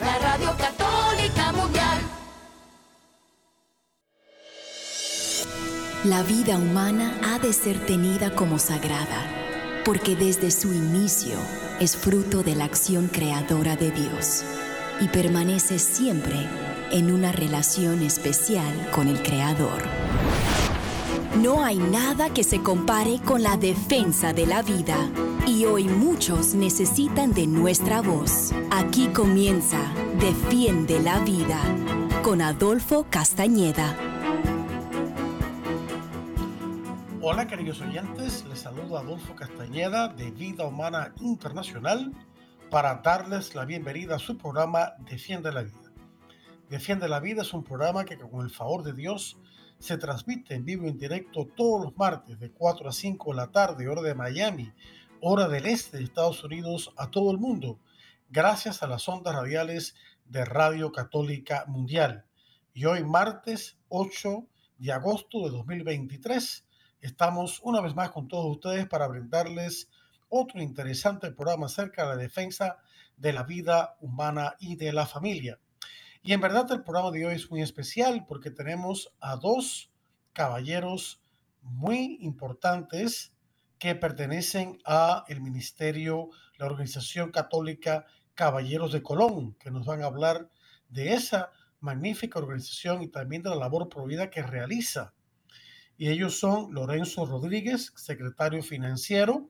La Radio Católica Mundial. La vida humana ha de ser tenida como sagrada, porque desde su inicio es fruto de la acción creadora de Dios y permanece siempre en una relación especial con el Creador. No hay nada que se compare con la defensa de la vida y hoy muchos necesitan de nuestra voz. Aquí comienza Defiende la Vida con Adolfo Castañeda. Hola queridos oyentes, les saludo Adolfo Castañeda de Vida Humana Internacional para darles la bienvenida a su programa Defiende la Vida. Defiende la Vida es un programa que con el favor de Dios se transmite en vivo y en directo todos los martes de 4 a 5 de la tarde, hora de Miami, hora del este de Estados Unidos, a todo el mundo, gracias a las ondas radiales de Radio Católica Mundial. Y hoy martes 8 de agosto de 2023 estamos una vez más con todos ustedes para brindarles otro interesante programa acerca de la defensa de la vida humana y de la familia. Y en verdad el programa de hoy es muy especial porque tenemos a dos caballeros muy importantes que pertenecen a el ministerio, la organización católica Caballeros de Colón, que nos van a hablar de esa magnífica organización y también de la labor provida que realiza. Y ellos son Lorenzo Rodríguez, secretario financiero,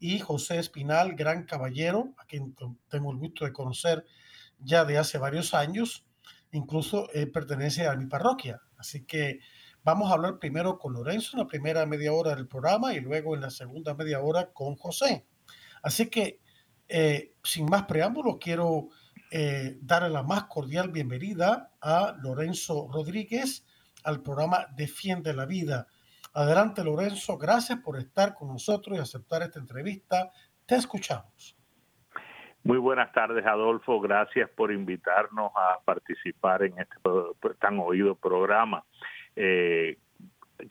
y José Espinal, gran caballero, a quien tengo el gusto de conocer ya de hace varios años, incluso él pertenece a mi parroquia. Así que vamos a hablar primero con Lorenzo en la primera media hora del programa y luego en la segunda media hora con José. Así que, eh, sin más preámbulos, quiero eh, darle la más cordial bienvenida a Lorenzo Rodríguez al programa Defiende la Vida. Adelante, Lorenzo. Gracias por estar con nosotros y aceptar esta entrevista. Te escuchamos. Muy buenas tardes, Adolfo. Gracias por invitarnos a participar en este tan oído programa. Eh,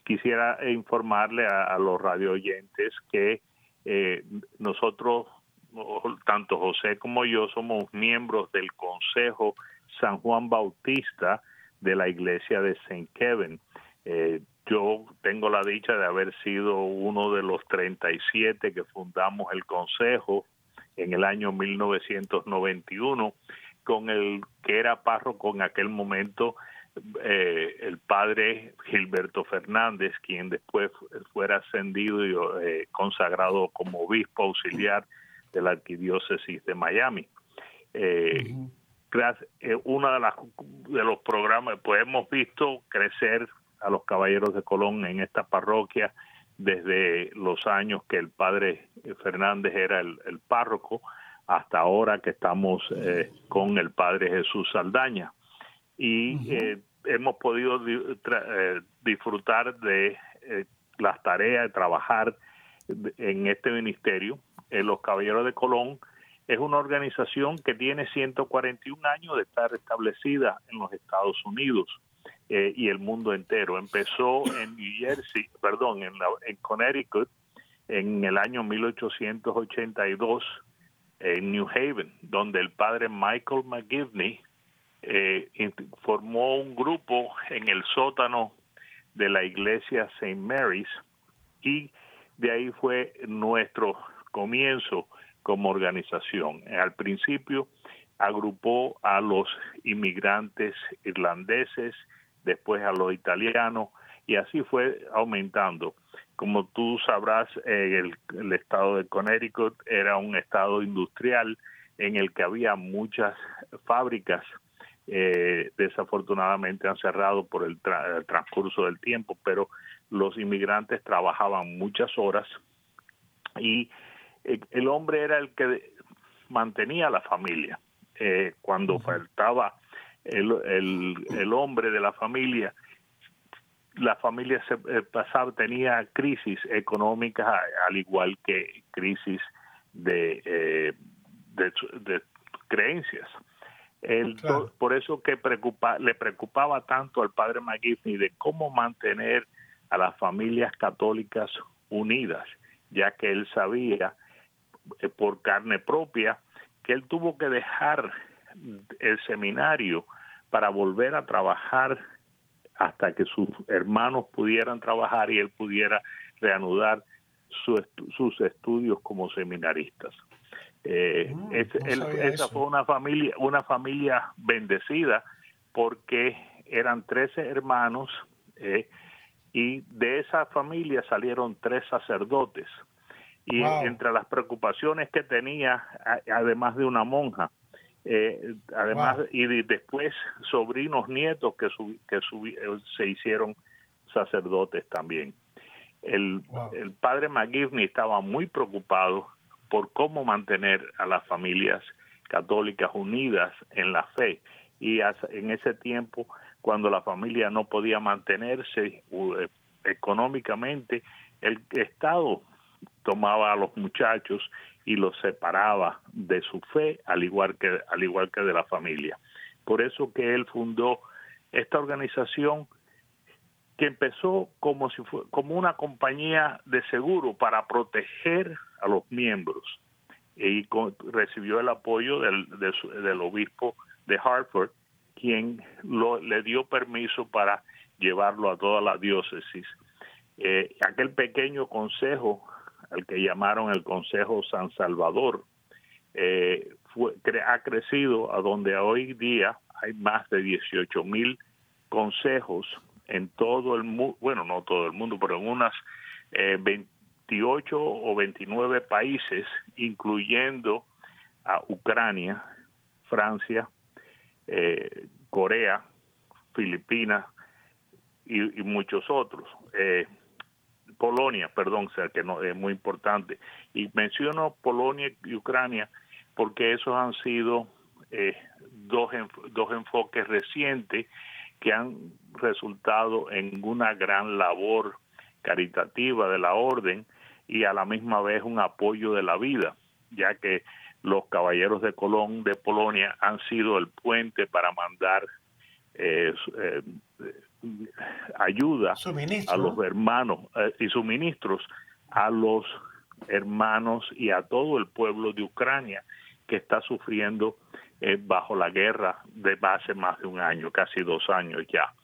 quisiera informarle a, los radio oyentes que eh, nosotros, tanto José como yo, somos miembros del Consejo San Juan Bautista de la Iglesia de St. Kevin. Eh, yo tengo la dicha de haber sido uno de los 37 que fundamos el Consejo en el año 1991 con el que era párroco en aquel momento eh, el padre Gilberto Fernández, quien después fuera ascendido y eh, consagrado como obispo auxiliar de la arquidiócesis de Miami. Eh, eh, uno de, las, de los programas, pues hemos visto crecer a los caballeros de Colón en esta parroquia desde los años que el padre Fernández era el, párroco hasta ahora que estamos eh, con el padre Jesús Saldaña. Y eh, hemos podido eh, disfrutar de las tareas de trabajar en este ministerio. los Caballeros de Colón es una organización que tiene 141 años de estar establecida en los Estados Unidos eh, y el mundo entero. Empezó en New Jersey, perdón, en, en Connecticut en el año 1882 en New Haven, donde el padre Michael McGivney eh, formó un grupo en el sótano de la iglesia St. Mary's y de ahí fue nuestro comienzo como organización. Al principio agrupó a los inmigrantes irlandeses, después a los italianos, y así fue aumentando. Como tú sabrás, el, estado de Connecticut era un estado industrial en el que había muchas fábricas. Eh, desafortunadamente han cerrado por el, transcurso del tiempo, pero los inmigrantes trabajaban muchas horas y eh, el hombre era el que mantenía la familia. Eh, cuando faltaba el, el, hombre de la familia, la familia se eh, pasaba, tenía crisis económicas al igual que crisis de, eh, de, creencias. Por eso que preocupa, le preocupaba tanto al padre McGiffey de cómo mantener a las familias católicas unidas, ya que él sabía eh, por carne propia que él tuvo que dejar el seminario para volver a trabajar hasta que sus hermanos pudieran trabajar y él pudiera reanudar sus estudios como seminaristas. Eh, mm, esa fue una familia, una familia bendecida porque eran 13 hermanos eh, y de esa familia salieron tres sacerdotes. Y entre las preocupaciones que tenía, además de una monja, eh, además y después sobrinos nietos que, que se hicieron sacerdotes también. El, el padre McGivney estaba muy preocupado por cómo mantener a las familias católicas unidas en la fe. Y en ese tiempo cuando la familia no podía mantenerse eh, económicamente el Estado tomaba a los muchachos y los separaba de su fe al igual que al igual que de la familia por eso que él fundó esta organización que empezó como si fue, como una compañía de seguro para proteger a los miembros y recibió el apoyo del, del, obispo de Hartford, quien lo, le dio permiso para llevarlo a toda la diócesis. Eh, aquel pequeño consejo, al que llamaron el Consejo San Salvador, eh, ha crecido a donde hoy día hay más de 18 mil consejos en todo el mundo, bueno, no todo el mundo, pero en unas eh, 28 o 29 países, incluyendo a Ucrania, Francia, eh, Corea, Filipinas y, muchos otros. Eh, Polonia, perdón, sea que no es muy importante. Y menciono Polonia y Ucrania porque esos han sido eh, dos, dos enfoques recientes que han resultado en una gran labor caritativa de la orden y a la misma vez un apoyo de la vida, ya que los caballeros de Colón de Polonia han sido el puente para mandar eh, eh, ayuda a los hermanos eh, y suministros a los hermanos y a todo el pueblo de Ucrania que está sufriendo bajo la guerra de hace más de un año, casi dos años ya.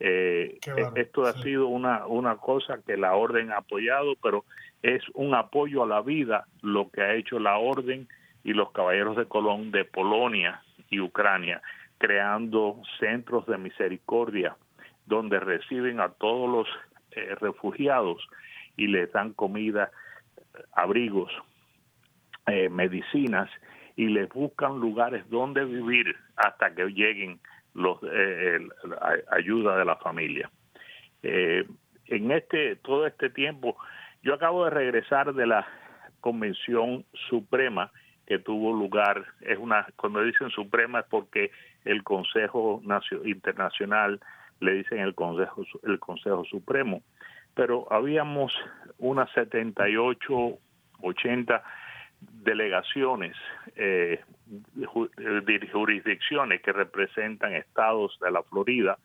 Eh, esto ha sido una, una cosa que la orden ha apoyado, pero es un apoyo a la vida lo que ha hecho la orden y los caballeros de Colón de Polonia y Ucrania, creando centros de misericordia donde reciben a todos los eh, refugiados y les dan comida, abrigos, eh, medicinas y les buscan lugares donde vivir hasta que lleguen los eh, ayuda de la familia. Eh, en este todo este tiempo, yo acabo de regresar de la convención suprema que tuvo lugar es una cuando dicen suprema es porque el Consejo Internacional le dicen el Consejo el Consejo Supremo, pero habíamos unas 78 80 delegaciones eh, jurisdicciones que representan estados de la Florida,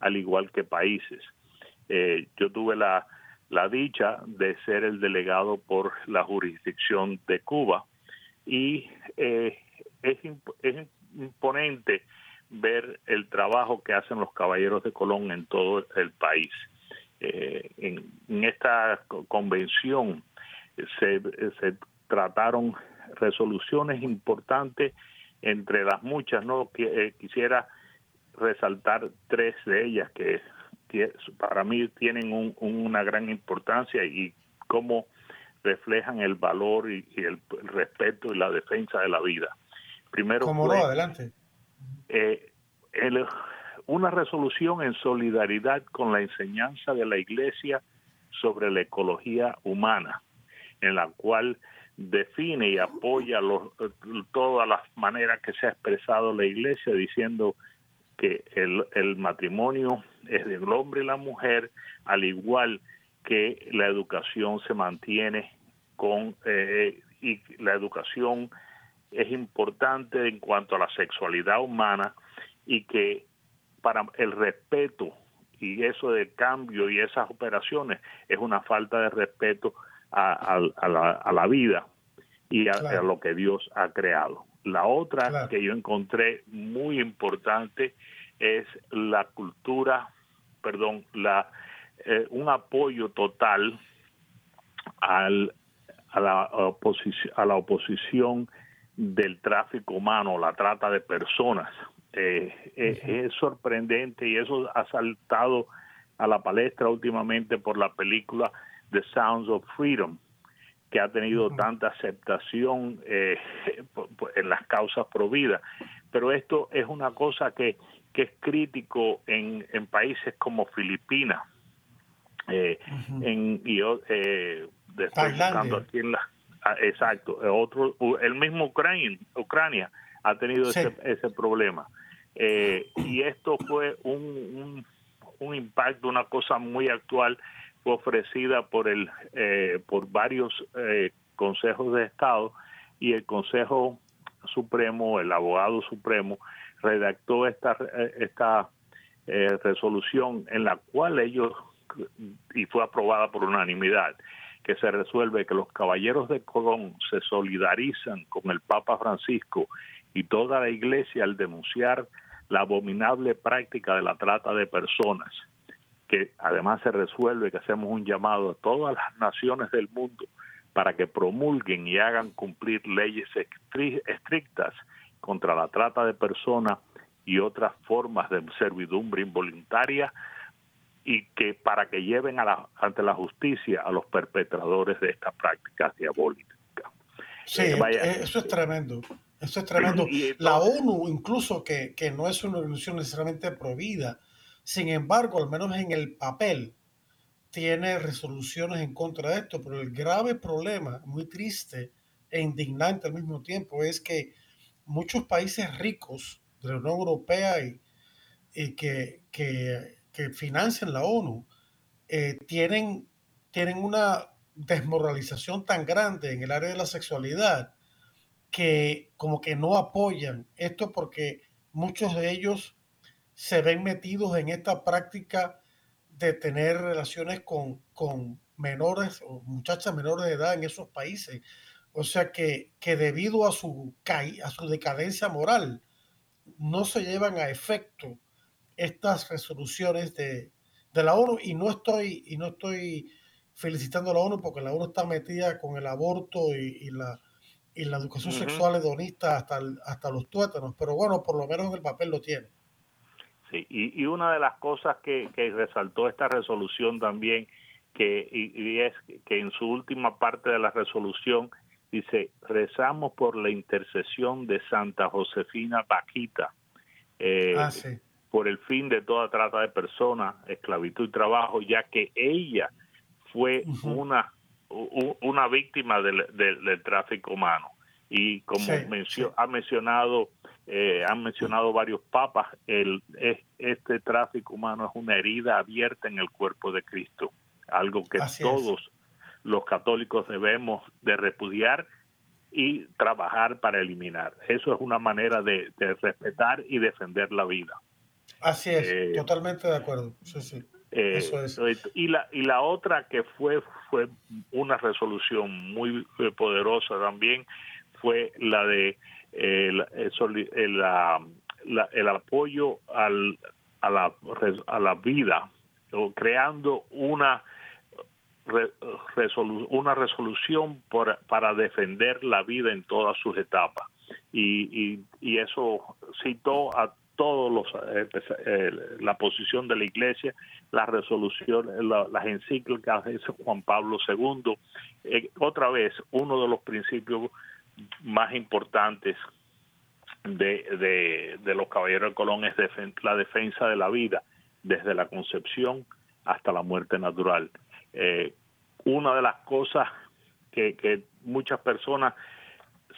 al igual que países. Eh, yo tuve la, la dicha de ser el delegado por la jurisdicción de Cuba y eh, es imponente ver el trabajo que hacen los caballeros de Colón en todo el país. Eh, en, en, esta convención se, se trataron resoluciones importantes entre las muchas, ¿no? Eh, quisiera resaltar tres de ellas que, para mí tienen una gran importancia y cómo reflejan el valor y, el, respeto y la defensa de la vida. Primero, ¿Cómo no? Adelante. Eh, una resolución en solidaridad con la enseñanza de la Iglesia sobre la ecología humana, en la cual define y apoya todas las maneras que se ha expresado la Iglesia diciendo que el, el matrimonio es del hombre y la mujer, al igual que la educación se mantiene con eh, y la educación es importante en cuanto a la sexualidad humana y que para el respeto y eso de cambio y esas operaciones es una falta de respeto a, la, vida y a, lo que Dios ha creado. La otra que yo encontré muy importante es la cultura, perdón, la eh, un apoyo total al, a, la oposición, a la oposición del tráfico humano, la trata de personas. Eh, es sorprendente y eso ha saltado a la palestra últimamente por la película The Sounds of Freedom, que ha tenido tanta aceptación eh, en las causas prohibidas. Pero esto es una cosa que, que es crítico en, en países como Filipinas. Eh, en, y yo eh, aquí en la, ah, exacto, otro, el mismo Ucrania, Ucrania ha tenido ese, ese problema. Eh, y esto fue un, un, un impacto, una cosa muy actual ofrecida por el eh, por varios eh, consejos de estado y el Consejo Supremo, el abogado supremo redactó esta esta eh, resolución en la cual ellos y fue aprobada por unanimidad que se resuelve que los caballeros de Colón se solidarizan con el Papa Francisco y toda la Iglesia al denunciar la abominable práctica de la trata de personas que además se resuelve que hacemos un llamado a todas las naciones del mundo para que promulguen y hagan cumplir leyes estrictas contra la trata de personas y otras formas de servidumbre involuntaria y que para que lleven a la, ante la justicia a los perpetradores de estas prácticas diabólicas. Sí, eh, eso es tremendo. Eso es tremendo. la ONU, incluso que, que no es una organización necesariamente prohibida, sin embargo, al menos en el papel, tiene resoluciones en contra de esto, pero el grave problema, muy triste e indignante al mismo tiempo, es que muchos países ricos de la Unión Europea y, que, que, financian la ONU eh, tienen, tienen una desmoralización tan grande en el área de la sexualidad que como que no apoyan esto porque muchos de ellos se ven metidos en esta práctica de tener relaciones con, con menores o muchachas menores de edad en esos países. O sea que, que debido a su, a su decadencia moral, no se llevan a efecto estas resoluciones de, de, la ONU y no estoy y no estoy felicitando a la ONU porque la ONU está metida con el aborto y, la y la educación sexual hedonista hasta hasta los tuétanos, pero bueno, por lo menos en el papel lo tiene. Sí, y, y una de las cosas que, que resaltó esta resolución también, que y, es que en su última parte de la resolución dice, rezamos por la intercesión de Santa Josefina Paquita, eh, ah, por el fin de toda trata de personas, esclavitud y trabajo, ya que ella fue una, una víctima del, del, tráfico humano. Y como ha mencionado eh, han mencionado varios papas, el, este tráfico humano es una herida abierta en el cuerpo de Cristo, algo que todos los católicos debemos de repudiar y trabajar para eliminar. Eso es una manera de, respetar y defender la vida. Así es, eh, totalmente de acuerdo. Eh, Eso es. Y la, y la otra que fue, fue una resolución muy poderosa también fue la de el, el, el apoyo al, a, la, a la vida, o creando una, una resolución por, para defender la vida en todas sus etapas. Y, y, y eso citó a todos los eh, eh, la posición de la iglesia la resolución las encíclicas de Juan Pablo II eh, otra vez uno de los principios más importantes de, de, los caballeros de Colón es la defensa de la vida, desde la concepción hasta la muerte natural. Una de las cosas que muchas personas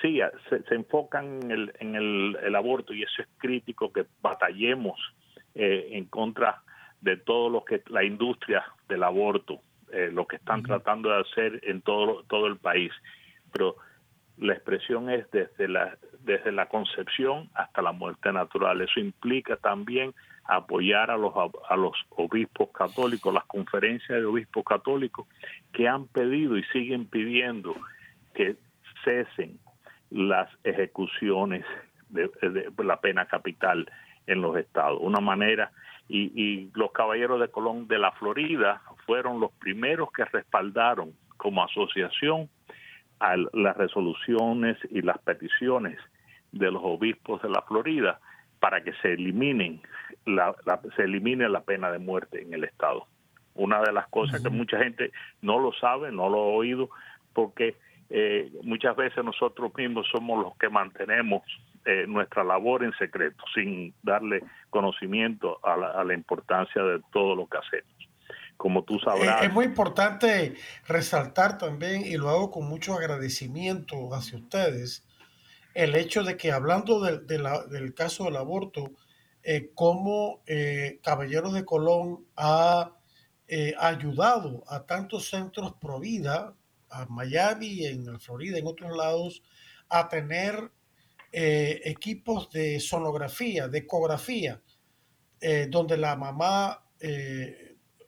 sí se, enfocan en, el, en el, aborto y eso es crítico que batallemos eh, en contra de todo lo que la industria del aborto, eh, lo que están tratando de hacer en todo, todo el país. Pero la expresión es desde la, desde la concepción hasta la muerte natural. Eso implica también apoyar a los, a los obispos católicos, las conferencias de obispos católicos que han pedido y siguen pidiendo que cesen las ejecuciones de, la pena capital en los estados. Una manera, y, y los caballeros de Colón de la Florida fueron los primeros que respaldaron como asociación a las resoluciones y las peticiones de los obispos de la Florida para que se eliminen la, se elimine la pena de muerte en el estado. Una de las cosas que mucha gente no lo sabe, no lo ha oído, porque eh, muchas veces nosotros mismos somos los que mantenemos eh, nuestra labor en secreto, sin darle conocimiento a la, a la importancia de todo lo que hacemos como tú sabrás. Es muy importante resaltar también, y lo hago con mucho agradecimiento hacia ustedes, el hecho de que hablando del caso del aborto, eh, cómo eh, Caballeros de Colón ha eh, ayudado a tantos centros pro vida, a Miami, en Florida, en otros lados, a tener equipos de sonografía, de ecografía, donde la mamá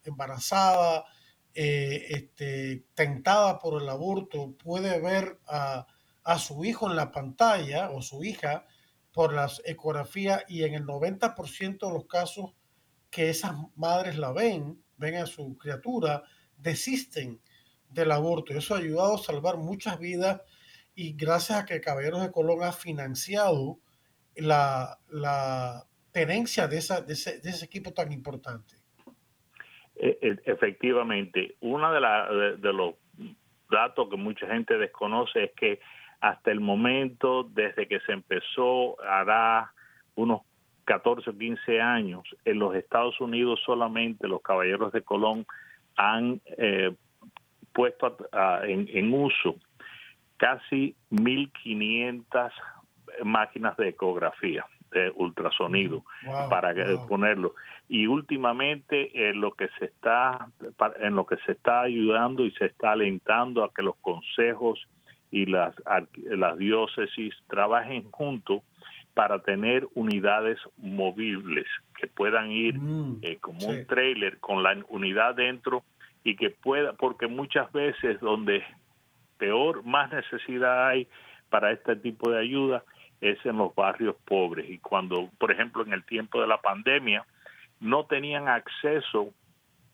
embarazada, este, tentada por el aborto, puede ver a a su hijo en la pantalla o su hija por las ecografías y en el 90% de los casos que esas madres la ven, ven a su criatura, desisten del aborto. Eso ha ayudado a salvar muchas vidas y gracias a que Caballeros de Colón ha financiado la, la tenencia de, esa, de, ese, de ese equipo tan importante. E, e, efectivamente, uno de, de los datos que mucha gente desconoce es que hasta el momento, desde que se empezó, hará unos 14 o 15 años, en los Estados Unidos solamente los caballeros de Colón han eh, puesto en, uso casi 1.500 máquinas de ecografía de ultrasonido mm, para ponerlo. Y últimamente en eh, lo que se está en lo que se está ayudando y se está alentando a que los consejos y las, las diócesis trabajen juntos para tener unidades movibles que puedan ir mm, eh, como un trailer con la unidad dentro y que pueda, porque muchas veces donde peor, más necesidad hay para este tipo de ayuda es en los barrios pobres. Y cuando, por ejemplo, en el tiempo de la pandemia, no tenían acceso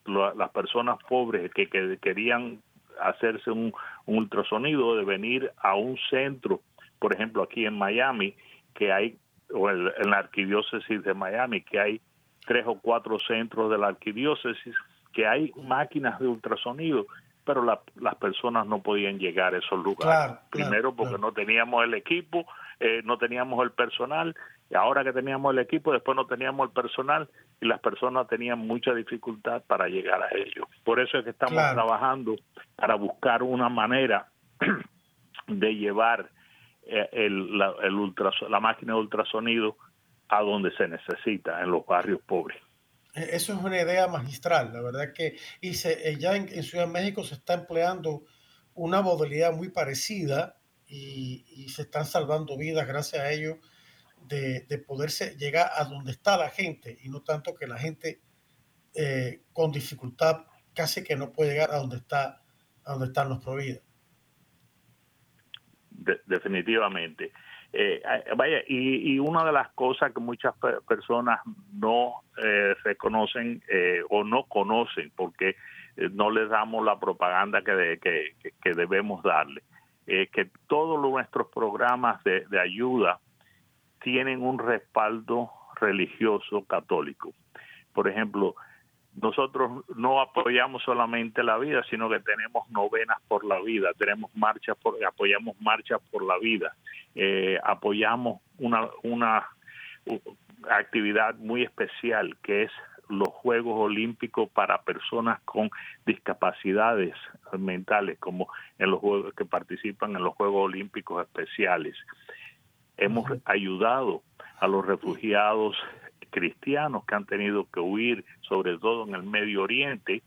las personas pobres que, que querían hacerse un, ultrasonido, de venir a un centro, por ejemplo aquí en Miami, que hay, o en la arquidiócesis de Miami, que hay tres o cuatro centros de la arquidiócesis, que hay máquinas de ultrasonido, pero las personas no podían llegar a esos lugares. Primero porque no teníamos el equipo, eh, no teníamos el personal, y ahora que teníamos el equipo, después no teníamos el personal y las personas tenían mucha dificultad para llegar a ello. Por eso es que estamos trabajando para buscar una manera de llevar eh, el, la, el la máquina de ultrasonido a donde se necesita, en los barrios pobres. E, eso es una idea magistral, la verdad que y se, ya en, Ciudad de México se está empleando una modalidad muy parecida y, se están salvando vidas gracias a ello de, de, poderse llegar a donde está la gente y no tanto que la gente eh, con dificultad casi que no puede llegar a donde está a donde están los prohibidos. definitivamente. Eh, vaya, y, y, una de las cosas que muchas personas no eh, reconocen eh, o no conocen porque eh, no les damos la propaganda que, que, que, debemos darle, es que todos nuestros programas de, de ayuda tienen un respaldo religioso católico. Por ejemplo, nosotros no apoyamos solamente la vida, sino que tenemos novenas por la vida, tenemos marchas por, apoyamos marchas por la vida, eh, apoyamos una, una actividad muy especial que es los Juegos Olímpicos para personas con discapacidades mentales, como en los juegos que participan en los Juegos Olímpicos especiales. Hemos ayudado a los refugiados cristianos que han tenido que huir, sobre todo en el Medio Oriente,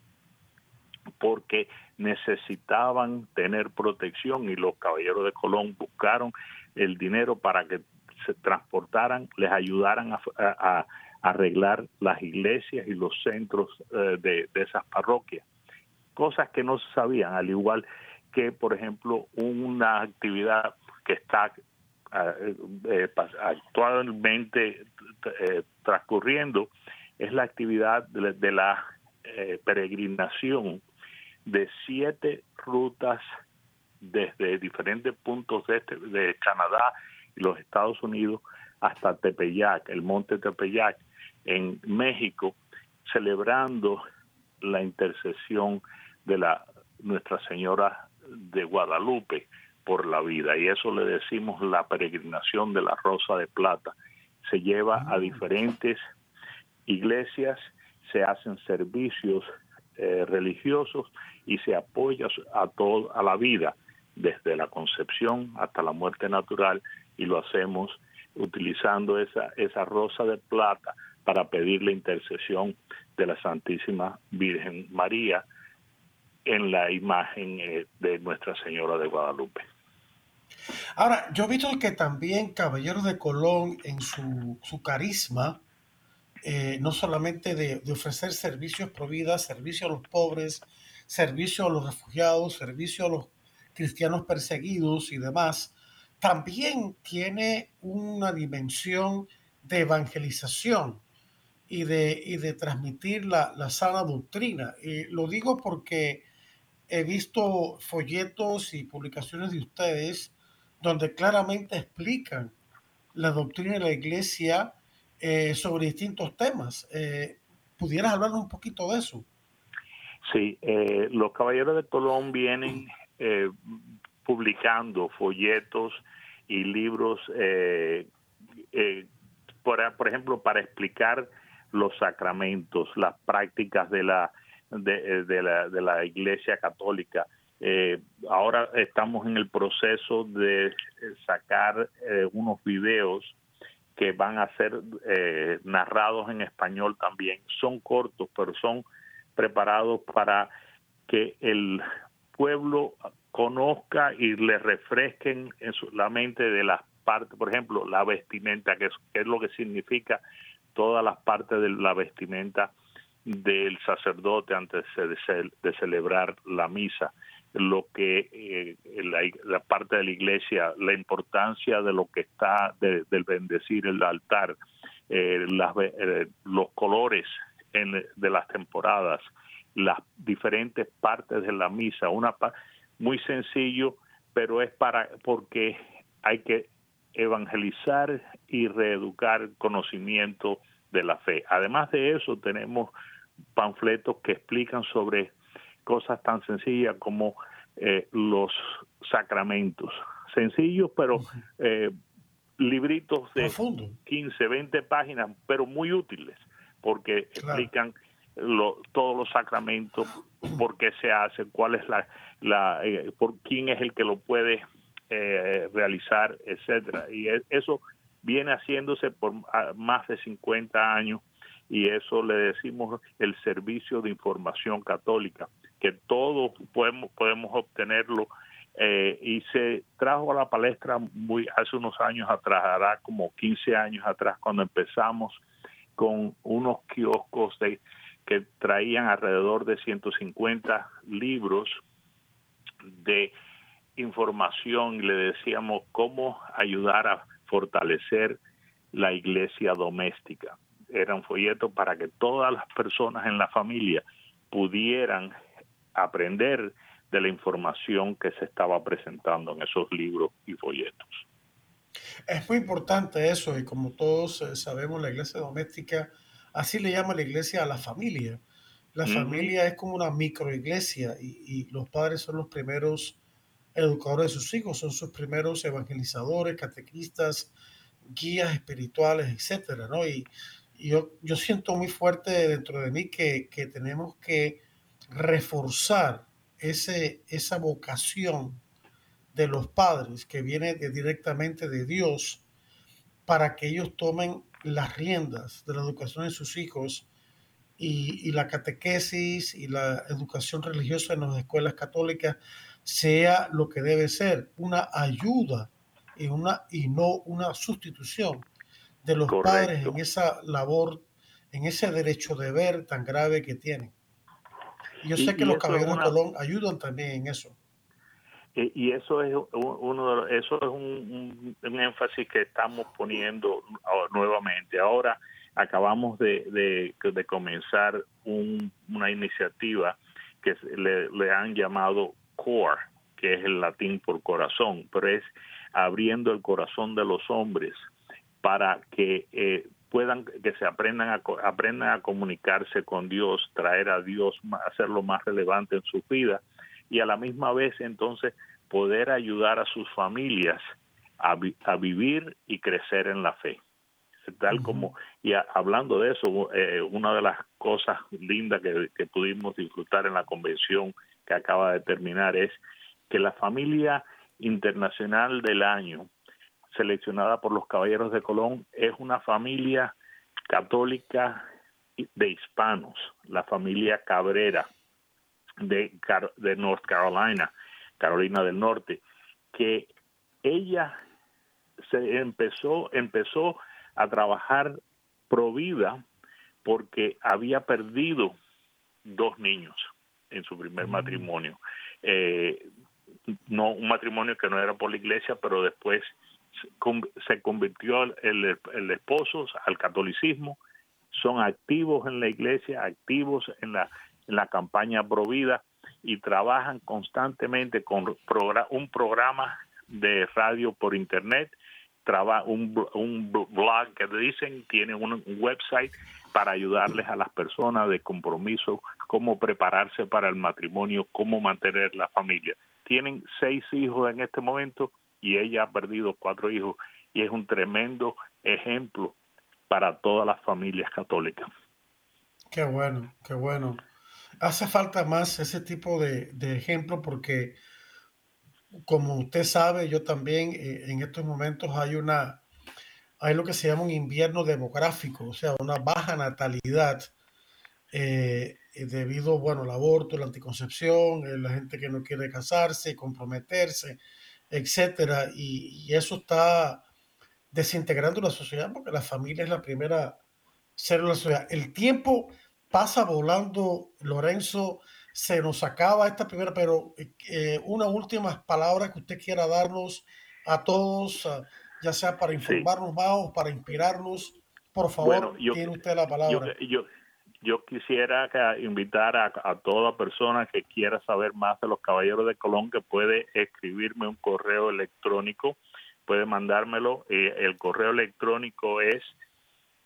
porque necesitaban tener protección y los caballeros de Colón buscaron el dinero para que se transportaran, les ayudaran a, arreglar las iglesias y los centros eh, de, de, esas parroquias. Cosas que no se sabían, al igual que, por ejemplo, una actividad que está actualmente transcurriendo es la actividad de, la peregrinación de siete rutas desde diferentes puntos de, este, de Canadá y los Estados Unidos hasta Tepeyac, el monte Tepeyac, en México, celebrando la intercesión de la Nuestra Señora de Guadalupe por la vida. Y eso le decimos la peregrinación de la Rosa de Plata. Se lleva a ah. diferentes iglesias, se hacen servicios eh, religiosos y se apoya a todo a la vida desde la concepción hasta la muerte natural y lo hacemos utilizando esa esa rosa de plata para pedir la intercesión de la Santísima Virgen María en la imagen eh, de Nuestra Señora de Guadalupe. Ahora, yo he visto que también Caballero de Colón en su, su carisma, eh, no solamente de, de, ofrecer servicios pro vida, servicio a los pobres, servicio a los refugiados, servicio a los cristianos perseguidos y demás, también tiene una dimensión de evangelización y de, y de transmitir la, la sana doctrina. Y lo digo porque he visto folletos y publicaciones de ustedes donde claramente explican la doctrina de la iglesia eh, sobre distintos temas. Eh, ¿Pudieras hablar un poquito de eso? Sí, eh, los caballeros de Colón vienen publicando folletos y libros, por, por ejemplo, para explicar los sacramentos, las prácticas de la, de la, de la Iglesia Católica. Eh, ahora estamos en el proceso de sacar eh, unos videos que van a ser eh, narrados en español también. Son cortos, pero son preparados para que el pueblo conozca y le refresquen en su, la mente de las partes, por ejemplo, la vestimenta, que es, lo que significa todas las partes de la vestimenta del sacerdote antes de, de celebrar la misa, lo que eh, la, parte de la iglesia, la importancia de lo que está del bendecir el altar, eh, las, eh, los colores de las temporadas, las diferentes partes de la misa, una muy sencillo, pero es para porque hay que evangelizar y reeducar conocimiento de la fe. Además de eso, tenemos panfletos que explican sobre cosas tan sencillas como eh, los sacramentos. Sencillos, pero eh, libritos de 15, 20 páginas, pero muy útiles, porque explican todos los sacramentos, por qué se hace, cuál es la, la eh, por quién es el que lo puede realizar, etcétera. Y eso viene haciéndose por más de 50 años y eso le decimos el servicio de información católica, que todos podemos, podemos obtenerlo eh, y se trajo a la palestra muy hace unos años atrás, hará como 15 años atrás cuando empezamos con unos kioscos de, que traían alrededor de 150 libros de información y le decíamos cómo ayudar a fortalecer la iglesia doméstica. Era un folleto para que todas las personas en la familia pudieran aprender de la información que se estaba presentando en esos libros y folletos. Es muy importante eso y como todos eh, sabemos, la iglesia doméstica, así le llama la iglesia a la familia. La familia es como una microiglesia y, y los padres son los primeros educadores de sus hijos, son sus primeros evangelizadores, catequistas, guías espirituales, etcétera, ¿no? Y, yo, yo siento muy fuerte dentro de mí que, que tenemos que reforzar ese, esa vocación de los padres que viene directamente de Dios para que ellos tomen las riendas de la educación de sus hijos y, y la catequesis y la educación religiosa en las escuelas católicas sea lo que debe ser, una ayuda y, una, y no una sustitución de los padres en esa labor, en ese derecho de ver tan grave que tienen. Yo sé que los caballeros de Colón ayudan también en eso. Y eso es uno eso es un, énfasis que estamos poniendo nuevamente. Ahora acabamos de, de, comenzar una iniciativa que le, han llamado CORE, que es el latín por corazón, pero es abriendo el corazón de los hombres para que eh, puedan que se aprendan a aprendan a comunicarse con Dios, traer a Dios, hacerlo más relevante en su vida y a la misma vez entonces poder ayudar a sus familias a, a vivir y crecer en la fe. Tal como, y hablando de eso, eh, una de las cosas lindas que, que pudimos disfrutar en la convención que acaba de terminar es que la familia internacional del año, seleccionada por los Caballeros de Colón, es una familia católica de hispanos, la familia Cabrera de, de North Carolina, Carolina del Norte, que ella se empezó, empezó a trabajar pro vida porque había perdido dos niños en su primer mm. matrimonio. Eh, no un matrimonio que no era por la iglesia, pero después se convirtió el, el esposo al catolicismo, son activos en la iglesia, activos en la en la campaña Provida y trabajan constantemente con un programa de radio por internet, un, un blog que dicen, tienen un, website para ayudarles a las personas de compromiso, cómo prepararse para el matrimonio, cómo mantener la familia. Tienen seis hijos en este momento y ella ha perdido cuatro hijos y es un tremendo ejemplo para todas las familias católicas. Qué bueno, qué bueno hace falta más ese tipo de, ejemplo porque, como usted sabe, yo también eh, en estos momentos hay una, hay lo que se llama un invierno demográfico, o sea, una baja natalidad eh, debido, bueno, al aborto, la anticoncepción, eh, la gente que no quiere casarse, comprometerse, etcétera, y, y eso está desintegrando la sociedad porque la familia es la primera célula de la sociedad. El tiempo pasa volando, Lorenzo. Se nos acaba esta primera, pero eh, una última palabra que usted quiera darnos a todos, ya sea para informarnos más o para inspirarnos. Por favor, tiene usted la palabra. Yo, yo, quisiera invitar a, toda persona que quiera saber más de los Caballeros de Colón que puede escribirme un correo electrónico, puede mandármelo. Eh, el correo electrónico es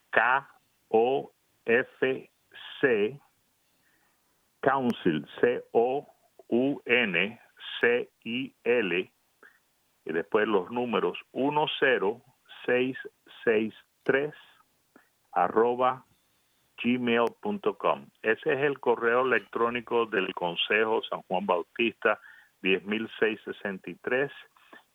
K O F C, Council, C-O-U-N-C-I-L, y después los números 10663 arroba gmail.com. Ese es el correo electrónico del Consejo San Juan Bautista 10663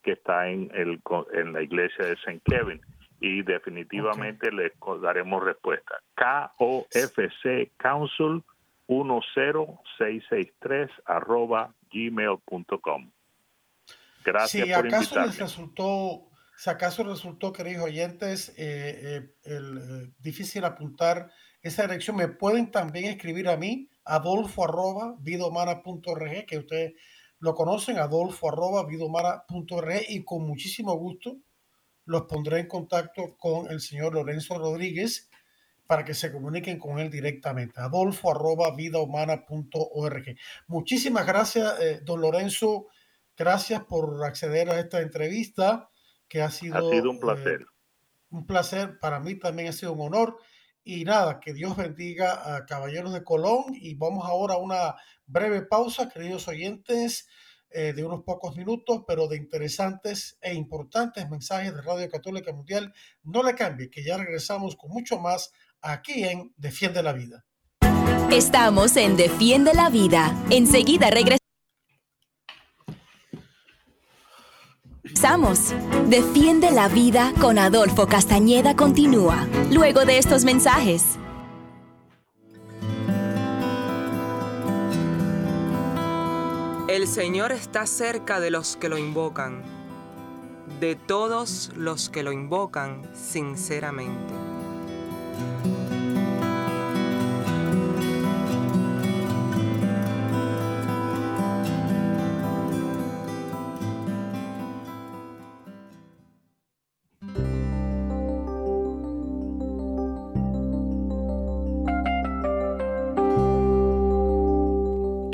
que está en, el, en la iglesia de St. Kevin y definitivamente le daremos respuesta. KOFC Council 10663 arroba gmail.com. Gracias si por acaso Les resultó, si acaso resultó, queridos oyentes, eh, eh, eh, difícil apuntar esa dirección, me pueden también escribir a mí, adolfo arroba vidomana.org, que ustedes lo conocen, adolfo arroba vidomana.org, y con muchísimo gusto los pondré en contacto con el señor Lorenzo Rodríguez para que se comuniquen con él directamente. Adolfo arroba vidahumana.org. Muchísimas gracias, eh, don Lorenzo. Gracias por acceder a esta entrevista que ha sido, ha sido un placer. Eh, un placer. Para mí también ha sido un honor. Y nada, que Dios bendiga a Caballeros de Colón. Y vamos ahora a una breve pausa, queridos oyentes. Eh, de unos pocos minutos, pero de interesantes e importantes mensajes de Radio Católica Mundial. No le cambie, que ya regresamos con mucho más aquí en Defiende la Vida. Estamos en Defiende la Vida. Enseguida regresamos. Defiende la Vida con Adolfo Castañeda continúa, luego de estos mensajes. El Señor está cerca de los que lo invocan, de todos los que lo invocan sinceramente.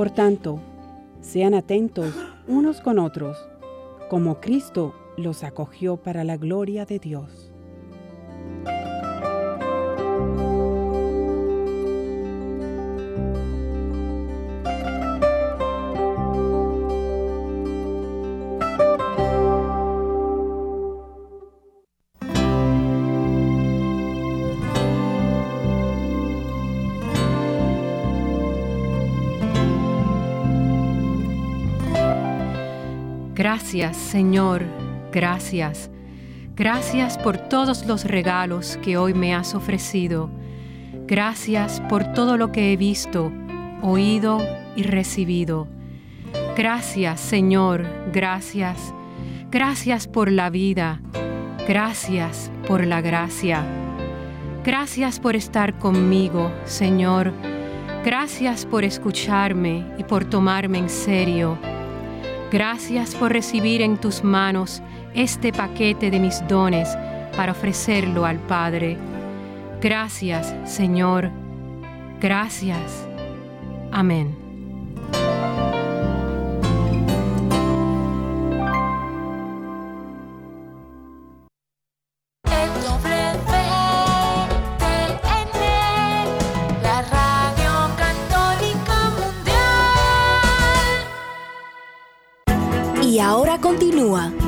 Por tanto, sean atentos unos con otros, como Cristo los acogió para la gloria de Dios. Gracias, Señor, gracias. Gracias por todos los regalos que hoy me has ofrecido. Gracias por todo lo que he visto, oído y recibido. Gracias, Señor, gracias. Gracias por la vida. Gracias por la gracia. Gracias por estar conmigo, Señor. Gracias por escucharme y por tomarme en serio. Gracias por recibir en tus manos este paquete de mis dones para ofrecerlo al Padre. Gracias, Señor. Gracias. Amén.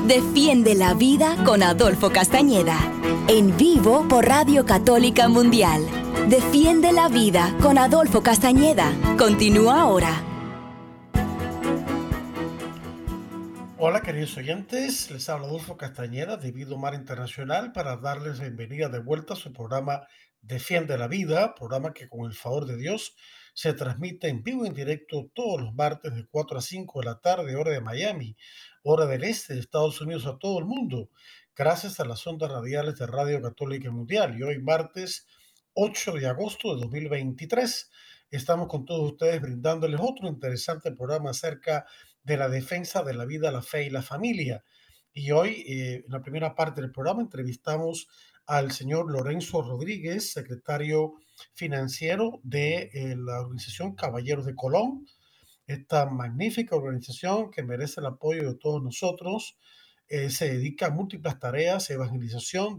Defiende la Vida con Adolfo Castañeda. En vivo por Radio Católica Mundial. Defiende la Vida con Adolfo Castañeda. Continúa ahora. Hola queridos oyentes, les habla Adolfo Castañeda de Vida Mar Internacional para darles bienvenida de vuelta a su programa Defiende la Vida, programa que con el favor de Dios se transmite en vivo y en directo todos los martes de 4 a 5 de la tarde, hora de Miami, hora del este de Estados Unidos a todo el mundo, gracias a las ondas radiales de Radio Católica Mundial. Y hoy, martes 8 de agosto de 2023, estamos con todos ustedes brindándoles otro interesante programa acerca de la defensa de la vida, la fe y la familia. Y hoy, eh, en la primera parte del programa, entrevistamos al señor Lorenzo Rodríguez, secretario financiero de eh, la organización Caballeros de Colón, esta magnífica organización que merece el apoyo de todos nosotros. Eh, se dedica a múltiples tareas, evangelización,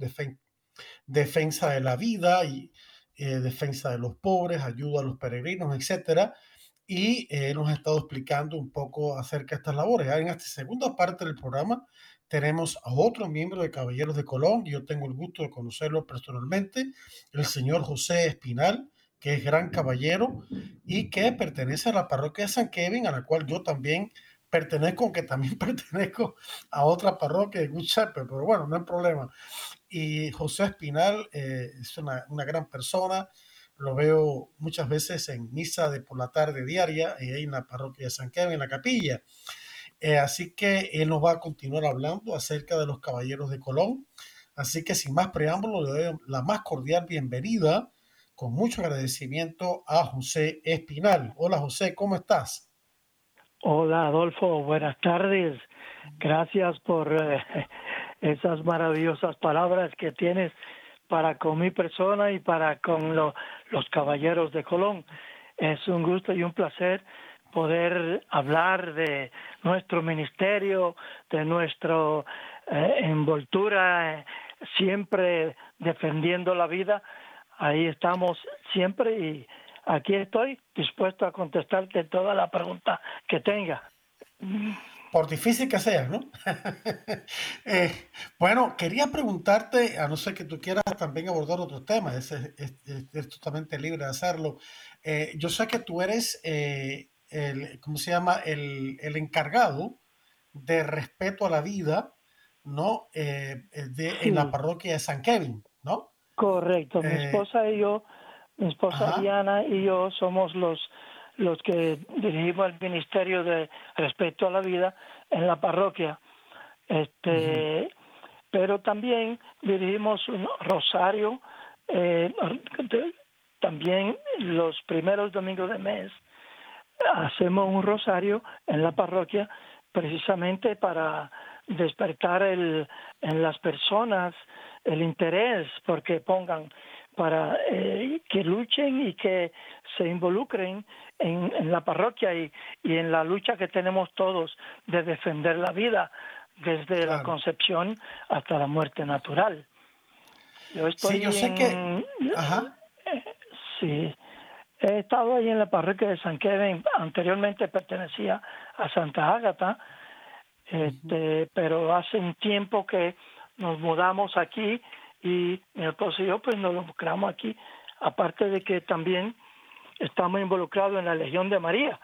defensa de la vida y eh, defensa de los pobres, ayuda a los peregrinos, etcétera. Y eh, nos ha estado explicando un poco acerca de estas labores. En esta segunda parte del programa tenemos a otro miembro de Caballeros de Colón. Yo tengo el gusto de conocerlo personalmente, el señor José Espinal que es gran caballero y que pertenece a la parroquia de San Kevin, a la cual yo también pertenezco, aunque también pertenezco a otra parroquia de Good pero bueno, no hay problema. Y José Espinal eh, es una, una, gran persona, lo veo muchas veces en misa de por la tarde diaria, y en la parroquia de San Kevin, en la capilla. Eh, así que él nos va a continuar hablando acerca de los caballeros de Colón. Así que sin más preámbulo, le doy la más cordial bienvenida con mucho agradecimiento a José Espinal. Hola José, ¿cómo estás? Hola Adolfo, buenas tardes. Gracias por eh, esas maravillosas palabras que tienes para con mi persona y para con los caballeros de Colón. Es un gusto y un placer poder hablar de nuestro ministerio, de nuestra eh, envoltura, eh, siempre defendiendo la vida ahí estamos siempre y aquí estoy dispuesto a contestarte toda la pregunta que tenga. Por difícil que sea, ¿no? Eh, bueno, quería preguntarte, a no ser que tú quieras también abordar otros temas, es, totalmente libre de hacerlo. Eh, yo sé que tú eres, eh, el, ¿cómo se llama? El, el, encargado de respeto a la vida, ¿no? de, En la parroquia de San Kevin, ¿no? Correcto, mi eh, esposa y yo, mi esposa Diana y yo somos los los que dirigimos el ministerio de respeto a la vida en la parroquia. Este, pero también dirigimos un rosario, eh, también los primeros domingos de mes hacemos un rosario en la parroquia precisamente para despertar el, en las personas el interés porque pongan para eh, que luchen y que se involucren en, en la parroquia y, y, en la lucha que tenemos todos de defender la vida desde la concepción hasta la muerte natural. Yo estoy sí, yo sé que... Ajá. Eh, sí, he estado ahí en la parroquia de San Kevin, anteriormente pertenecía a Santa Ágata, este, pero hace un tiempo que nos mudamos aquí y mi esposo y yo pues nos involucramos aquí, aparte de que también estamos involucrados en la Legión de María.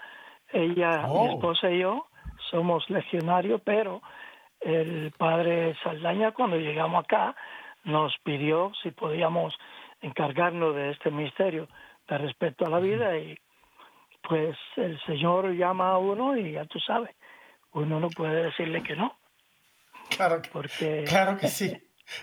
Ella, mi oh. esposa y yo somos legionarios, pero el padre Saldaña cuando llegamos acá nos pidió si podíamos encargarnos de este misterio de respeto a la vida y pues el Señor llama a uno y ya tú sabes, uno no puede decirle que no. Claro que, porque, claro que sí.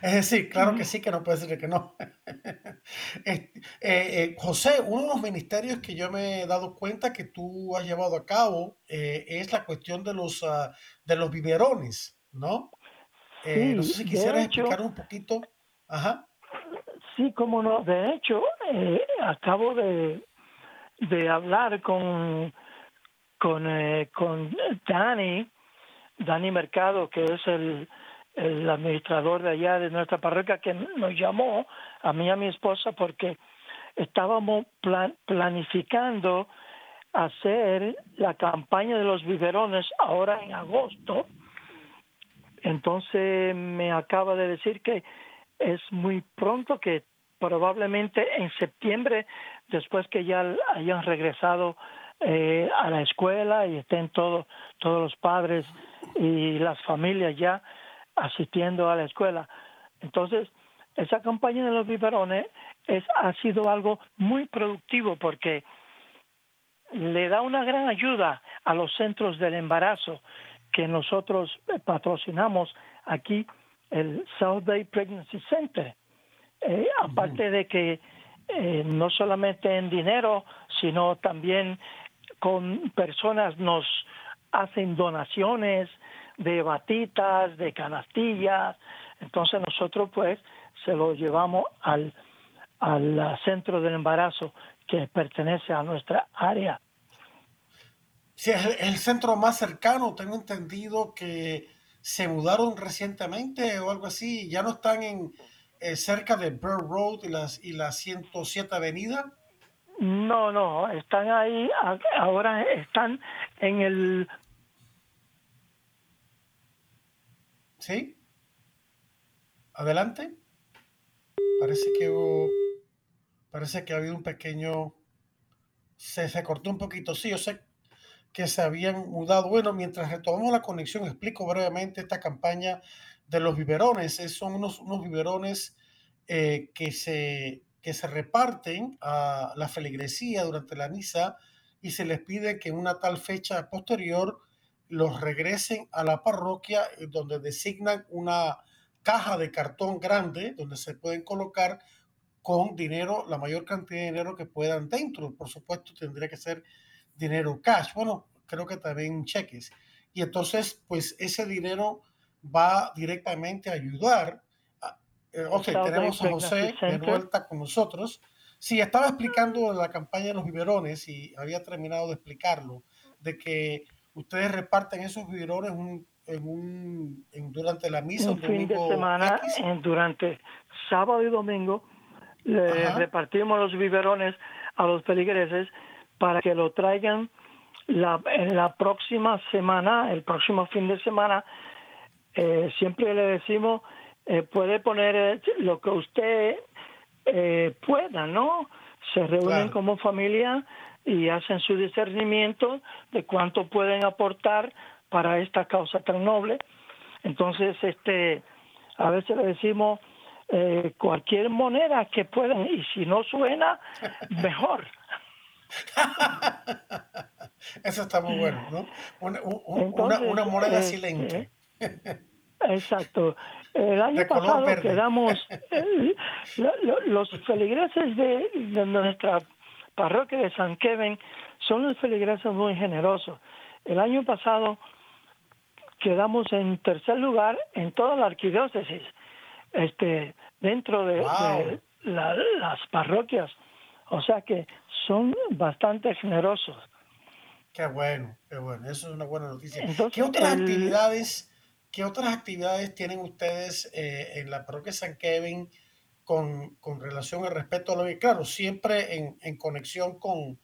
Es decir, claro que sí, que no puede decirle que no. eh, eh, José, uno de los ministerios que yo me he dado cuenta que tú has llevado a cabo eh, es la cuestión de los, uh, de los biberones, ¿no? Eh, no sé si quisieras explicar un poquito. Ajá. Sí, cómo no. De hecho, acabo de, de hablar con, con, con Dani, Dani Mercado, que es el, administrador de allá de nuestra parroquia, que nos llamó a mí y a mi esposa porque estábamos planificando hacer la campaña de los biberones ahora en agosto. Entonces me acaba de decir que es muy pronto que probablemente en septiembre, después que ya hayan regresado eh, a la escuela y estén todos todos los padres y las familias ya asistiendo a la escuela. Entonces, esa campaña de los biberones es, ha sido algo muy productivo porque le da una gran ayuda a los centros del embarazo que nosotros patrocinamos aquí el South Bay Pregnancy Center. Eh, aparte de que eh, no solamente en dinero, sino también con personas nos hacen donaciones de batitas, de canastillas. Entonces nosotros pues se lo llevamos al, al centro del embarazo que pertenece a nuestra área. Sí, es el centro más cercano. Tengo entendido que se mudaron recientemente o algo así, ya no están en eh, cerca de Bird Road y las y la 107 Avenida. No, no, están ahí, ahora están en el... ¿Sí? Adelante. Parece que hubo, parece que ha habido un pequeño, se, se cortó un poquito. Sí, yo sé que se habían mudado. Bueno, mientras retomamos la conexión, explico brevemente esta campaña de los biberones. Son unos, unos biberones eh, que, se, que se reparten a la feligresía durante la misa y se les pide que en una tal fecha posterior los regresen a la parroquia eh, donde designan una caja de cartón grande donde se pueden colocar con dinero, la mayor cantidad de dinero que puedan dentro. Por supuesto, tendría que ser dinero cash, bueno, creo que también cheques. Y entonces, pues ese dinero va directamente a ayudar. Eh, ok, tenemos a José de vuelta con nosotros. Sí, estaba explicando la campaña de los biberones y había terminado de explicarlo, de que ustedes reparten esos biberones en un, durante la misa. Un, fin de semana, durante sábado y domingo, le repartimos los biberones a los peligreses para que lo traigan la, en la próxima semana, el próximo fin de semana. Eh, siempre le decimos, eh, puede poner eh, lo que usted pueda, ¿no? Se reúnen como familia y hacen su discernimiento de cuánto pueden aportar para esta causa tan noble. Entonces, este, a veces le decimos cualquier moneda que puedan y si no suena, mejor. Eso está muy bueno, ¿no? Una, moneda silente. exacto. El año pasado quedamos, eh, los feligreses de, de, nuestra parroquia de San Kevin son los feligreses muy generosos. El año pasado quedamos en tercer lugar en toda la arquidiócesis, este, dentro de, las parroquias. O sea que son bastante generosos. Qué bueno, qué bueno. Eso es una buena noticia. ¿Qué otras actividades, qué otras actividades tienen ustedes eh, en la parroquia San Kevin con, relación al respeto a la vida? Claro, siempre en, en conexión con,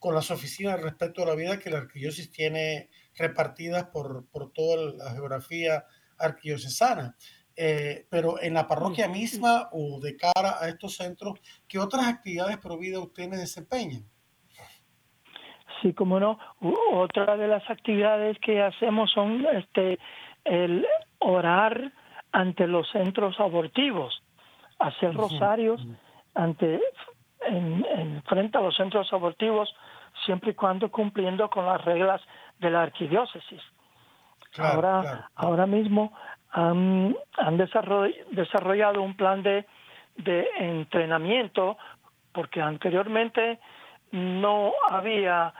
con las oficinas respecto a la vida que la arquidiócesis tiene repartidas por, por toda la geografía arquidiocesana. Eh, pero en la parroquia misma o de cara a estos centros, ¿qué otras actividades pro vida ustedes desempeñan? Sí, como no. Otra de las actividades que hacemos son este el orar ante los centros abortivos, hacer rosarios ante en, en, frente a los centros abortivos siempre y cuando cumpliendo con las reglas de la arquidiócesis. ahora, ahora mismo han, han desarrollado un plan de, de entrenamiento porque anteriormente no había,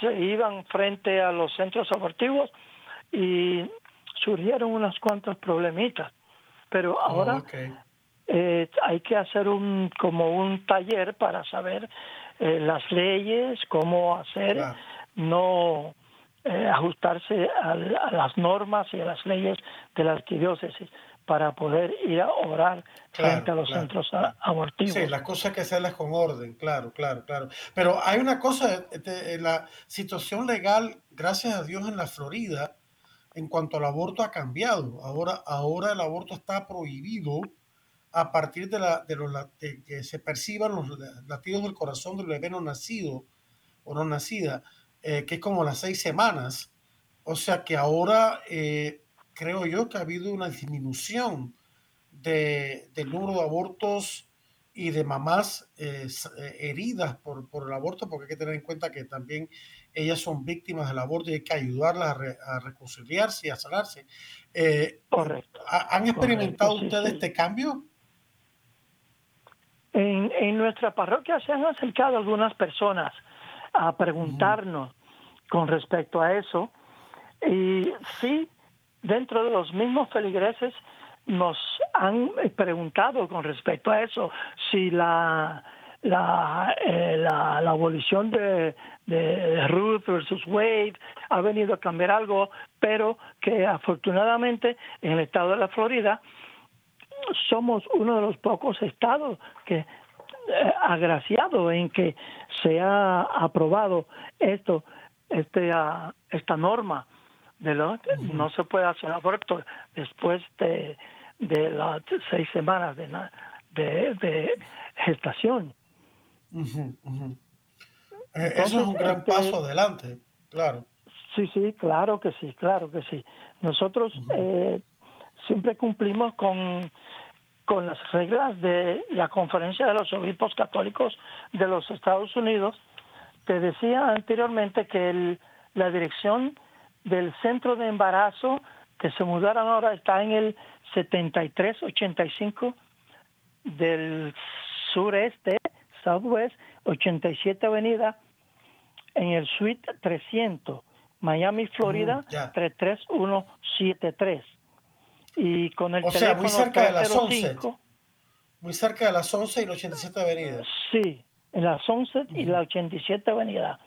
se iban frente a los centros abortivos y surgieron unas cuantas problemitas. Pero oh, ahora eh, hay que hacer un como un taller para saber eh, las leyes, cómo hacer, no eh, ajustarse a, las normas y a las leyes de la arquidiócesis para poder ir a orar frente a los centros abortivos. Sí, las cosas hay que hacerlas con orden, claro, claro, claro. Pero hay una cosa, este, la situación legal, gracias a Dios, en la Florida, en cuanto al aborto ha cambiado. Ahora, ahora el aborto está prohibido a partir de, la, de, los, que se perciban los latidos del corazón del bebé no nacido o no nacida, eh, que es como las seis semanas. O sea que ahora eh, creo yo que ha habido una disminución de, del número de abortos y de mamás eh, heridas por, por, el aborto, porque hay que tener en cuenta que también ellas son víctimas del aborto y hay que ayudarlas a, reconciliarse y a sanarse. Correcto. ¿Han experimentado ustedes este cambio? En, en nuestra parroquia se han acercado algunas personas a preguntarnos con respecto a eso. Y sí, dentro de los mismos feligreses nos han preguntado con respecto a eso, si la, la, eh, la, abolición de, de Ruth versus Wade ha venido a cambiar algo, pero que afortunadamente en el estado de la Florida somos uno de los pocos estados que eh, agraciado en que se ha aprobado esto, este, uh, esta norma de lo no se puede hacer aborto después de, de las seis semanas de, de, de gestación. Eh, eso es un gran este, paso adelante, claro. Sí, sí, claro que sí, claro que sí. Nosotros eh, siempre cumplimos con, con las reglas de la Conferencia de los Obispos Católicos de los Estados Unidos. Te decía anteriormente que el, la dirección del centro de embarazo que se mudaron ahora está en el 7385 del sureste, southwest, 87 Avenida, en el suite 300, Miami, Florida, 33173 y con el o sea, muy cerca de las 11. Muy cerca de las 11 y la 87 Avenida. Sí, en las 11 y la 87 Avenida.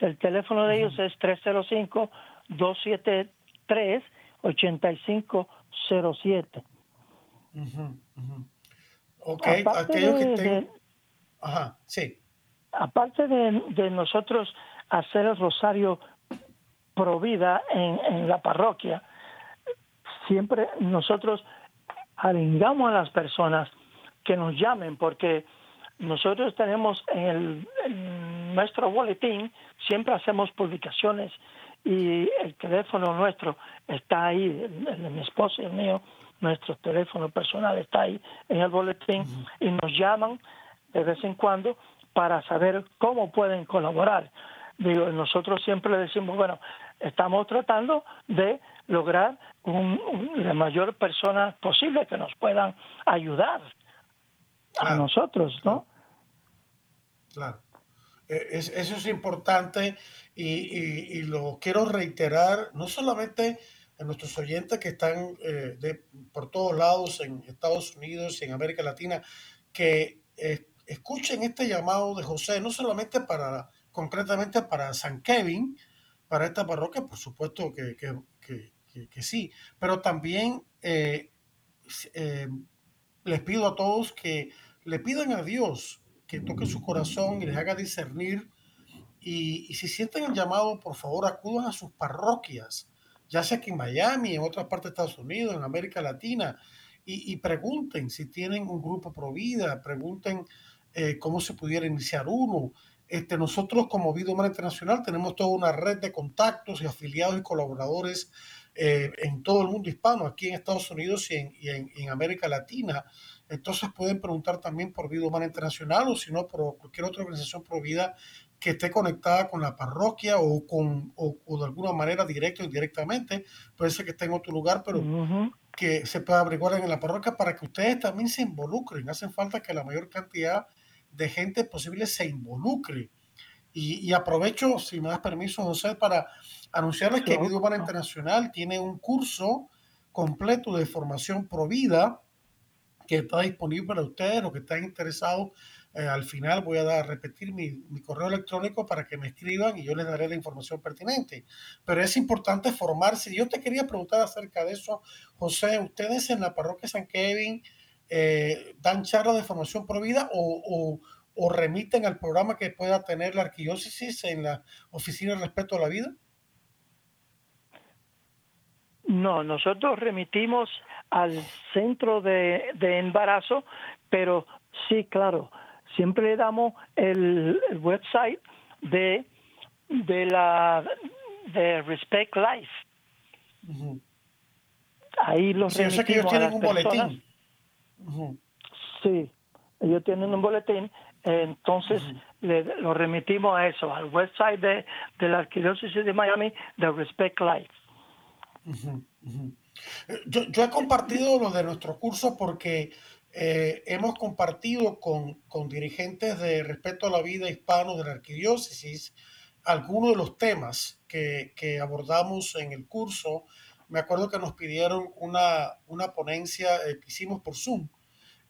El teléfono de ellos es 305-273-8507. Ok, aquellos que tengan... Ajá, sí. Aparte de, de, nosotros hacer el rosario pro vida en, en la parroquia, siempre nosotros arengamos a las personas que nos llamen porque nosotros tenemos en, el, nuestro boletín, siempre hacemos publicaciones y el teléfono nuestro está ahí, el, de mi esposo y el mío, nuestro teléfono personal está ahí en el boletín y nos llaman de vez en cuando para saber cómo pueden colaborar. Digo, nosotros siempre le decimos, bueno, estamos tratando de lograr un, la mayor personas posible que nos puedan ayudar a nosotros, ¿no? Claro. E, eso es importante y, lo quiero reiterar, no solamente a nuestros oyentes que están eh, de, por todos lados en Estados Unidos y en América Latina, que eh, escuchen este llamado de José, no solamente para, concretamente para San Kevin, para esta parroquia, por supuesto que, que, sí, pero también eh, les pido a todos que le pidan a Dios que toque su corazón y les haga discernir. Y, si sienten el llamado, por favor, acudan a sus parroquias, ya sea que en Miami, en otras partes de Estados Unidos, en América Latina, y, pregunten si tienen un grupo pro vida, pregunten eh, cómo se pudiera iniciar uno. Este, nosotros como Vida Humana Internacional tenemos toda una red de contactos y afiliados y colaboradores eh, en todo el mundo hispano, aquí en Estados Unidos y en, y en América Latina. Entonces pueden preguntar también por Vida Humana Internacional o si no por cualquier otra organización pro vida que esté conectada con la parroquia o, con, o, de alguna manera directa o indirectamente. Puede ser que esté en otro lugar, pero que se pueda averiguar en la parroquia para que ustedes también se involucren. Hacen falta que la mayor cantidad de gente posible se involucre. Y, aprovecho, si me das permiso, José, para anunciarles que Vida Humana Internacional tiene un curso completo de formación pro vida que está disponible para ustedes, los que están interesados. Eh, al final voy a dar, repetir mi, mi, correo electrónico para que me escriban y yo les daré la información pertinente. Pero es importante formarse. Yo te quería preguntar acerca de eso, José. ¿Ustedes en la parroquia San Kevin eh, dan charlas de formación por vida o, o, o, remiten al programa que pueda tener la arquidiócesis en la oficina de respeto a la vida? No, nosotros remitimos al centro de, embarazo, pero sí, claro, siempre le damos el, website de, de la de Respect Life. Ahí los sí, que ellos tienen un boletín. Sí, ellos tienen un boletín, entonces le, lo remitimos a eso, al website de, de la Arquidiócesis de Miami de Respect Life. Yo, yo, he compartido lo de nuestro curso porque eh, hemos compartido con, con, dirigentes de Respeto a la Vida Hispano de la Arquidiócesis algunos de los temas que, que, abordamos en el curso. Me acuerdo que nos pidieron una, una ponencia eh, que hicimos por Zoom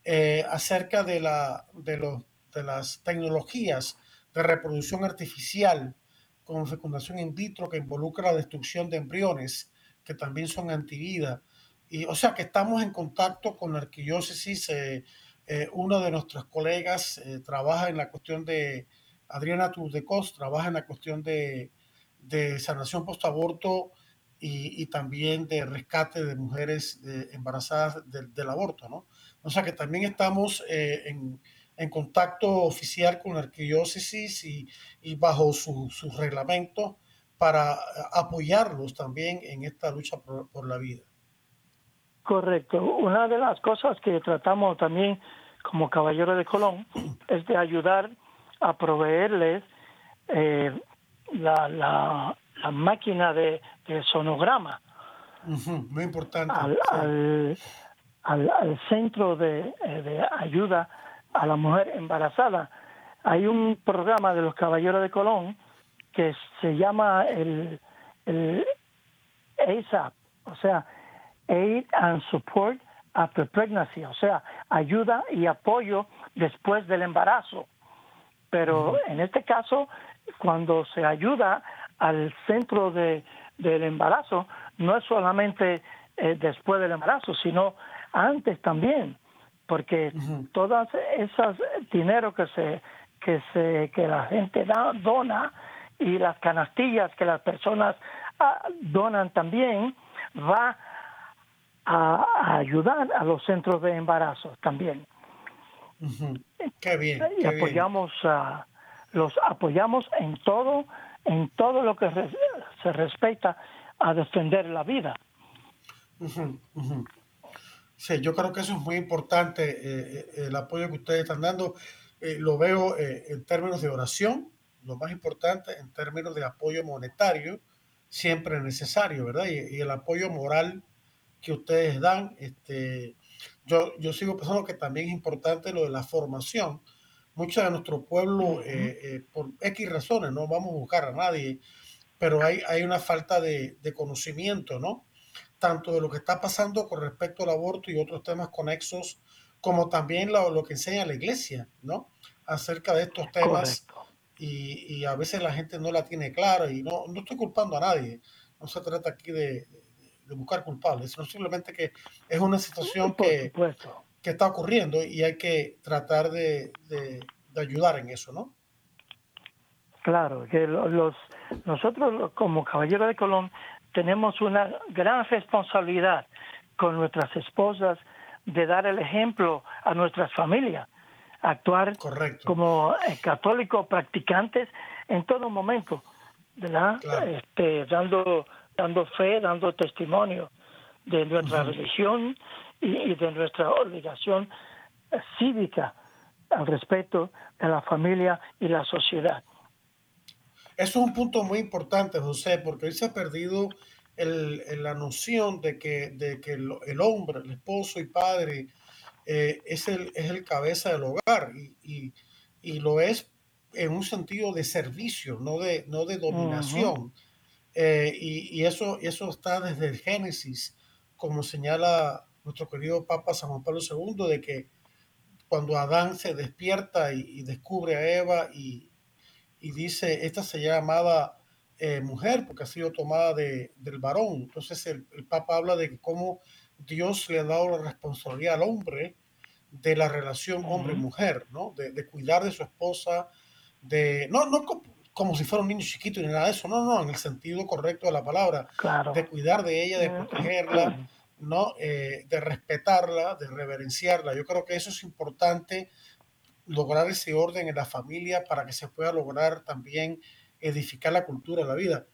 eh, acerca de, la, de, los, de las tecnologías de reproducción artificial con fecundación in vitro que involucra la destrucción de embriones que también son antivida. Y, o sea que estamos en contacto con la arquidiócesis. Eh, eh, uno de nuestros colegas eh, trabaja en la cuestión de, Adriana Turdecos, trabaja en la cuestión de, de sanación post-aborto y, y, también de rescate de mujeres embarazadas del aborto, ¿no? O sea que también estamos en, en, contacto oficial con la arquidiócesis y, y bajo sus su reglamentos para apoyarlos también en esta lucha por, la vida. Correcto. Una de las cosas que tratamos también como Caballero de Colón es de ayudar a proveerles eh, la, la, máquina de, sonograma. muy importante. Al, al, centro de, eh, de, ayuda a la mujer embarazada. Hay un programa de los Caballeros de Colón que se llama el, el ASAP, o sea, Aid and Support After Pregnancy, o sea, ayuda y apoyo después del embarazo. Pero en este caso, cuando se ayuda al centro de, del embarazo, no es solamente eh, después del embarazo, sino antes también, porque todas esas dinero que se que se que la gente da, dona y las canastillas que las personas ah, donan también va a, ayudar a los centros de embarazo también. Qué bien. Y apoyamos a los apoyamos en todo en todo lo que se respecta a defender la vida. Sí, yo creo que eso es muy importante, eh, eh, el apoyo que ustedes están dando. eh, lo veo eh, en términos de oración, lo más importante, en términos de apoyo monetario, siempre necesario, ¿verdad? Y, el apoyo moral que ustedes dan, este, yo, yo sigo pensando que también es importante lo de la formación. Muchos de nuestro pueblo, por X razones, no vamos a buscar a nadie, pero hay, hay una falta de, de conocimiento, ¿no? Tanto de lo que está pasando con respecto al aborto y otros temas conexos como también lo, que enseña la iglesia, ¿no? Acerca de estos temas. Y, a veces la gente no la tiene clara y no, no estoy culpando a nadie. No se trata aquí de, buscar culpables, sino simplemente que es una situación que, que está ocurriendo y hay que tratar de, ayudar en eso, ¿no? Claro, que los, nosotros como Caballero de Colón tenemos una gran responsabilidad con nuestras esposas de dar el ejemplo a nuestras familias, actuar como eh, católicos practicantes en todo momento, ¿verdad? Este, dando, dando fe, dando testimonio de nuestra religión y, de nuestra obligación cívica al respeto de la familia y la sociedad. Eso es un punto muy importante, José, porque hoy se ha perdido el, la noción de que, de que el, hombre, el esposo y padre, eh, es, el, es el cabeza del hogar y, y, lo es en un sentido de servicio, no de, no de dominación. Eh, y, y, eso, eso está desde el Génesis, como señala nuestro querido Papa San Juan Pablo II, de que cuando Adán se despierta y, descubre a Eva y, y dice, esta se llamaba eh, mujer, porque ha sido tomada de, del varón. Entonces el, Papa habla de cómo Dios le ha dado la responsabilidad al hombre de la relación hombre-mujer, ¿no? De, cuidar de su esposa, de no, no como, si fuera un niño chiquito ni nada de eso, no, no, en el sentido correcto de la palabra, de cuidar de ella, de protegerla, ¿no? Eh, de respetarla, de reverenciarla. Yo creo que eso es importante, lograr ese orden en la familia para que se pueda lograr también edificar la cultura, la vida.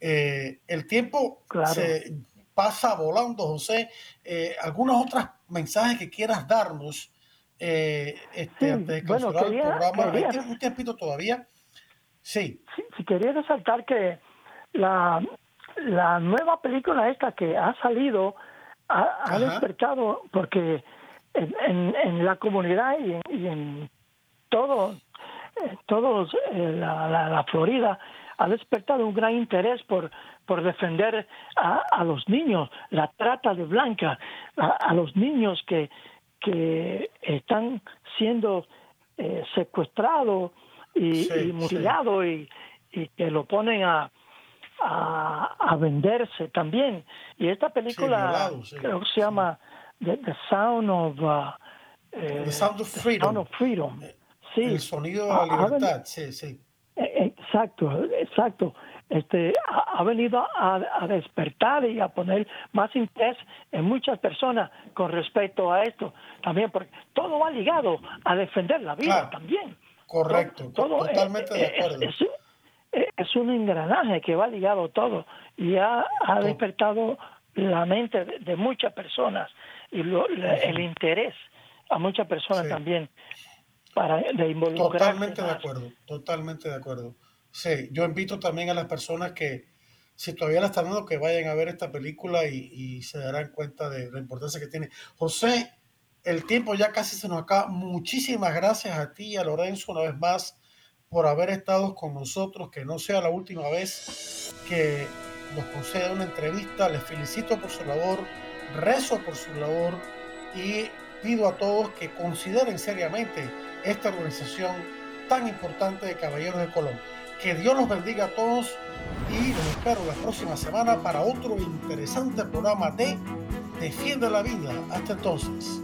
Eh, el tiempo se pasa volando, José. Eh, ¿Algunos otros mensajes que quieras darnos eh, este, antes de bueno, el programa? ¿Hay un tiempito todavía? Sí. sí. quería resaltar que la, la nueva película esta que ha salido ha, despertado porque en, en, la comunidad y en, y en todo todos eh, la, la, Florida ha despertado un gran interés por, por defender a, los niños, la trata de blanca, a, los niños que, que están siendo eh, secuestrados y, mutilados y, que lo ponen a, a, venderse también. Y esta película creo que se llama The, Sound of... Uh, The Sound of Freedom. Eh, Sí. El sonido de la libertad, sí, sí. E, exacto, exacto. Este, ha, venido a, despertar y a poner más interés en muchas personas con respecto a esto. También porque todo va ligado a defender la vida también. Correcto, totalmente de acuerdo. Es, un engranaje que va ligado todo y ha, despertado la mente de, muchas personas y el interés a muchas personas también para de Totalmente de acuerdo, totalmente de acuerdo. Sí, yo invito también a las personas que, si todavía la están viendo, que vayan a ver esta película y, se darán cuenta de la importancia que tiene. José, el tiempo ya casi se nos acaba. Muchísimas gracias a ti y a Lorenzo una vez más por haber estado con nosotros, que no sea la última vez que nos conceda una entrevista. Les felicito por su labor, rezo por su labor y pido a todos que consideren seriamente esta organización tan importante de Caballeros de Colón. Que Dios los bendiga a todos y los espero la próxima semana para otro interesante programa de Defiende la Vida. Hasta entonces.